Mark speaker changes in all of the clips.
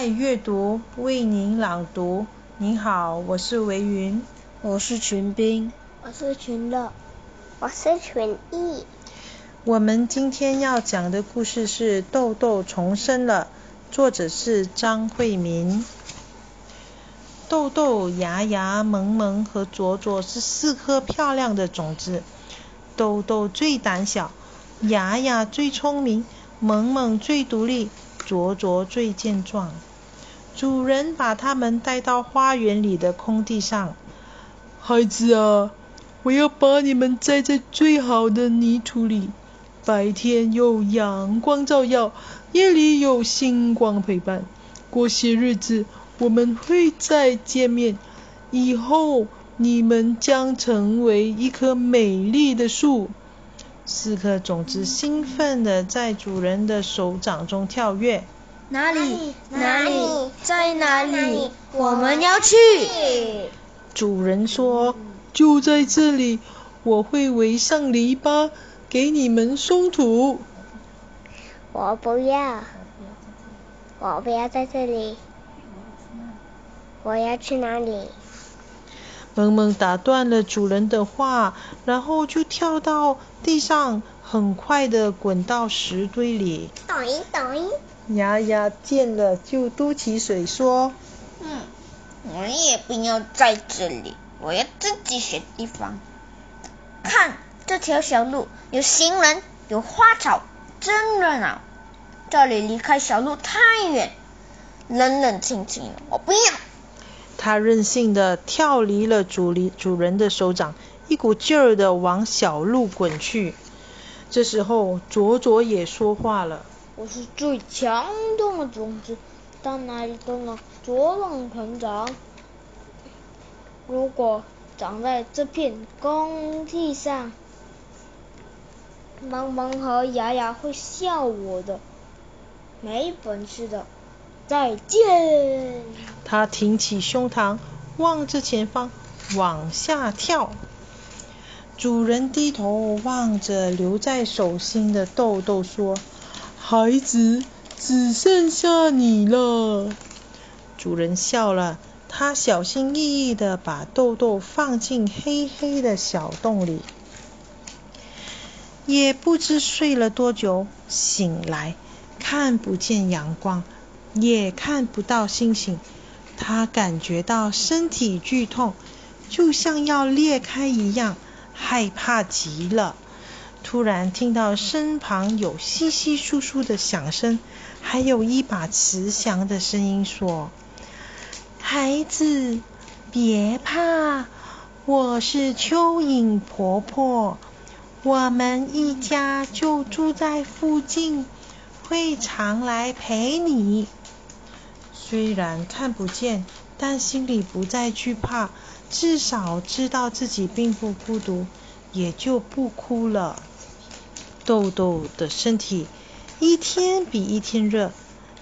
Speaker 1: 爱阅读，为您朗读。您好，我是维云，
Speaker 2: 我是群兵，
Speaker 3: 我是群乐，
Speaker 4: 我是群艺。
Speaker 1: 我们今天要讲的故事是《豆豆重生了》，作者是张慧民。豆豆、牙牙、萌萌和卓卓是四颗漂亮的种子。豆豆最胆小，牙牙最聪明，萌萌最独立，卓卓最健壮。主人把他们带到花园里的空地上。
Speaker 5: 孩子啊，我要把你们栽在最好的泥土里，白天有阳光照耀，夜里有星光陪伴。过些日子。我们会再见面，以后你们将成为一棵美丽的树。
Speaker 1: 四颗种子兴奋地在主人的手掌中跳跃。
Speaker 3: 哪里？哪里？在哪里？我们要去。
Speaker 1: 主人说：“
Speaker 5: 就在这里，我会围上篱笆，给你们松土。”
Speaker 4: 我不要，我不要在这里。我要去哪里？
Speaker 1: 萌萌打断了主人的话，然后就跳到地上，很快的滚到石堆里。
Speaker 4: 抖音抖
Speaker 1: 一。牙牙见了就嘟起嘴说：“
Speaker 2: 嗯，我也不要在这里，我要自己选地方。看这条小路，有行人，有花草，真热闹。这里离开小路太远，冷冷清清的，我不要。”
Speaker 1: 他任性的跳离了主离主人的手掌，一股劲儿的往小路滚去。这时候，卓卓也说话了：“
Speaker 3: 我是最强壮的种子，到哪里都能茁壮成长。如果长在这片工地上，萌萌和牙牙会笑我的，没本事的。”再见！
Speaker 1: 他挺起胸膛，望着前方，往下跳。主人低头望着留在手心的豆豆，说：“
Speaker 5: 孩子，只剩下你了。”
Speaker 1: 主人笑了，他小心翼翼的把豆豆放进黑黑的小洞里。也不知睡了多久，醒来看不见阳光。也看不到星星，他感觉到身体剧痛，就像要裂开一样，害怕极了。突然听到身旁有稀稀疏疏的响声，还有一把慈祥的声音说：“孩子，别怕，我是蚯蚓婆婆，我们一家就住在附近，会常来陪你。”虽然看不见，但心里不再惧怕，至少知道自己并不孤独，也就不哭了。豆豆的身体一天比一天热，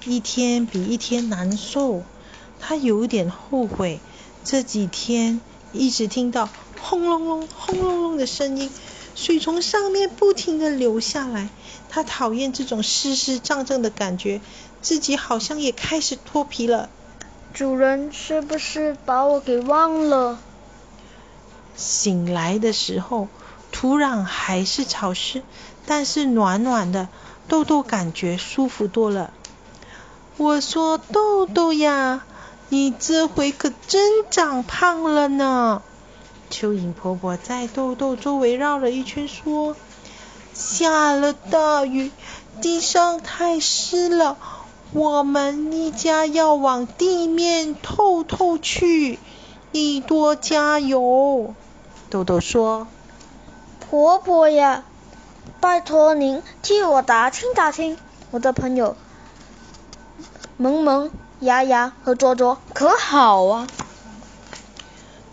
Speaker 1: 一天比一天难受。他有点后悔，这几天一直听到轰隆隆、轰隆隆的声音，水从上面不停的流下来。他讨厌这种湿湿胀胀的感觉。自己好像也开始脱皮了。
Speaker 3: 主人是不是把我给忘了？
Speaker 1: 醒来的时候，土壤还是潮湿，但是暖暖的，豆豆感觉舒服多了。我说豆豆呀，你这回可真长胖了呢。蚯蚓婆婆在豆豆周围绕了一圈，说：下了大雨，地上太湿了。我们一家要往地面透透去，你多加油。豆豆说：“
Speaker 3: 婆婆呀，拜托您替我打听打听，我的朋友萌萌、牙牙和卓卓可好啊？”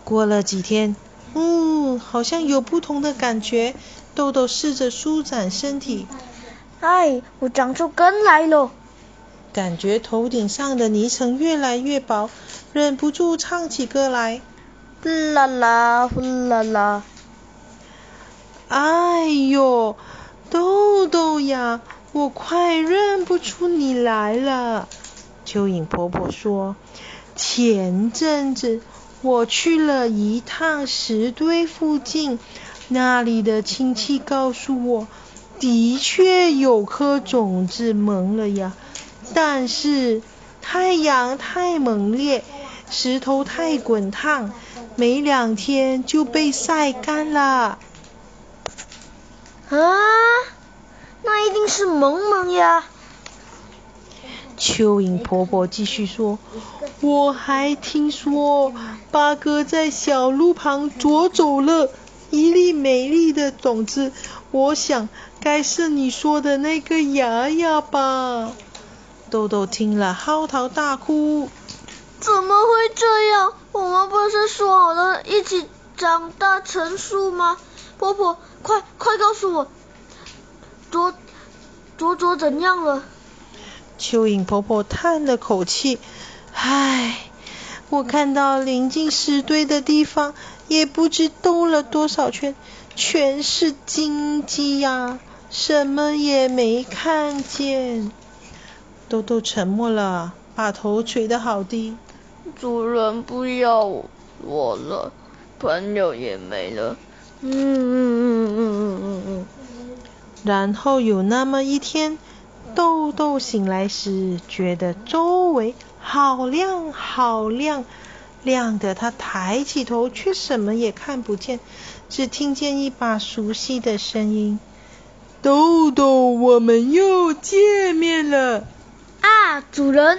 Speaker 1: 过了几天，嗯，好像有不同的感觉。豆豆试着舒展身体，
Speaker 3: 哎，我长出根来了。
Speaker 1: 感觉头顶上的泥层越来越薄，忍不住唱起歌来。
Speaker 3: 呼啦啦，呼啦啦。
Speaker 1: 哎呦，豆豆呀，我快认不出你来了。蚯蚓婆婆说：“前阵子我去了一趟石堆附近，那里的亲戚告诉我，的确有颗种子萌了呀，但是太阳太猛烈，石头太滚烫，没两天就被晒干了。”
Speaker 3: 啊，那一定是萌萌呀！
Speaker 1: 蚯蚓婆婆继续说：“我还听说八哥在小路旁啄走了一粒美丽的种子，我想该是你说的那个芽芽吧。”豆豆听了嚎啕大哭：“
Speaker 3: 怎么会这样？我们不是说好了一起长大成树吗？婆婆，快快告诉我，卓卓卓怎样了？”
Speaker 1: 蚯蚓婆婆叹了口气：“唉，我看到临近石堆的地方，也不知兜了多少圈，全是荆棘呀，什么也没看见。”豆豆沉默了，把头垂得好低。
Speaker 3: 主人不要我了，朋友也没了。嗯嗯嗯嗯嗯嗯嗯。
Speaker 1: 然后有那么一天。豆豆醒来时，觉得周围好亮好亮，亮的他抬起头，却什么也看不见，只听见一把熟悉的声音：“豆豆，我们又见面了。”
Speaker 3: 啊，主人。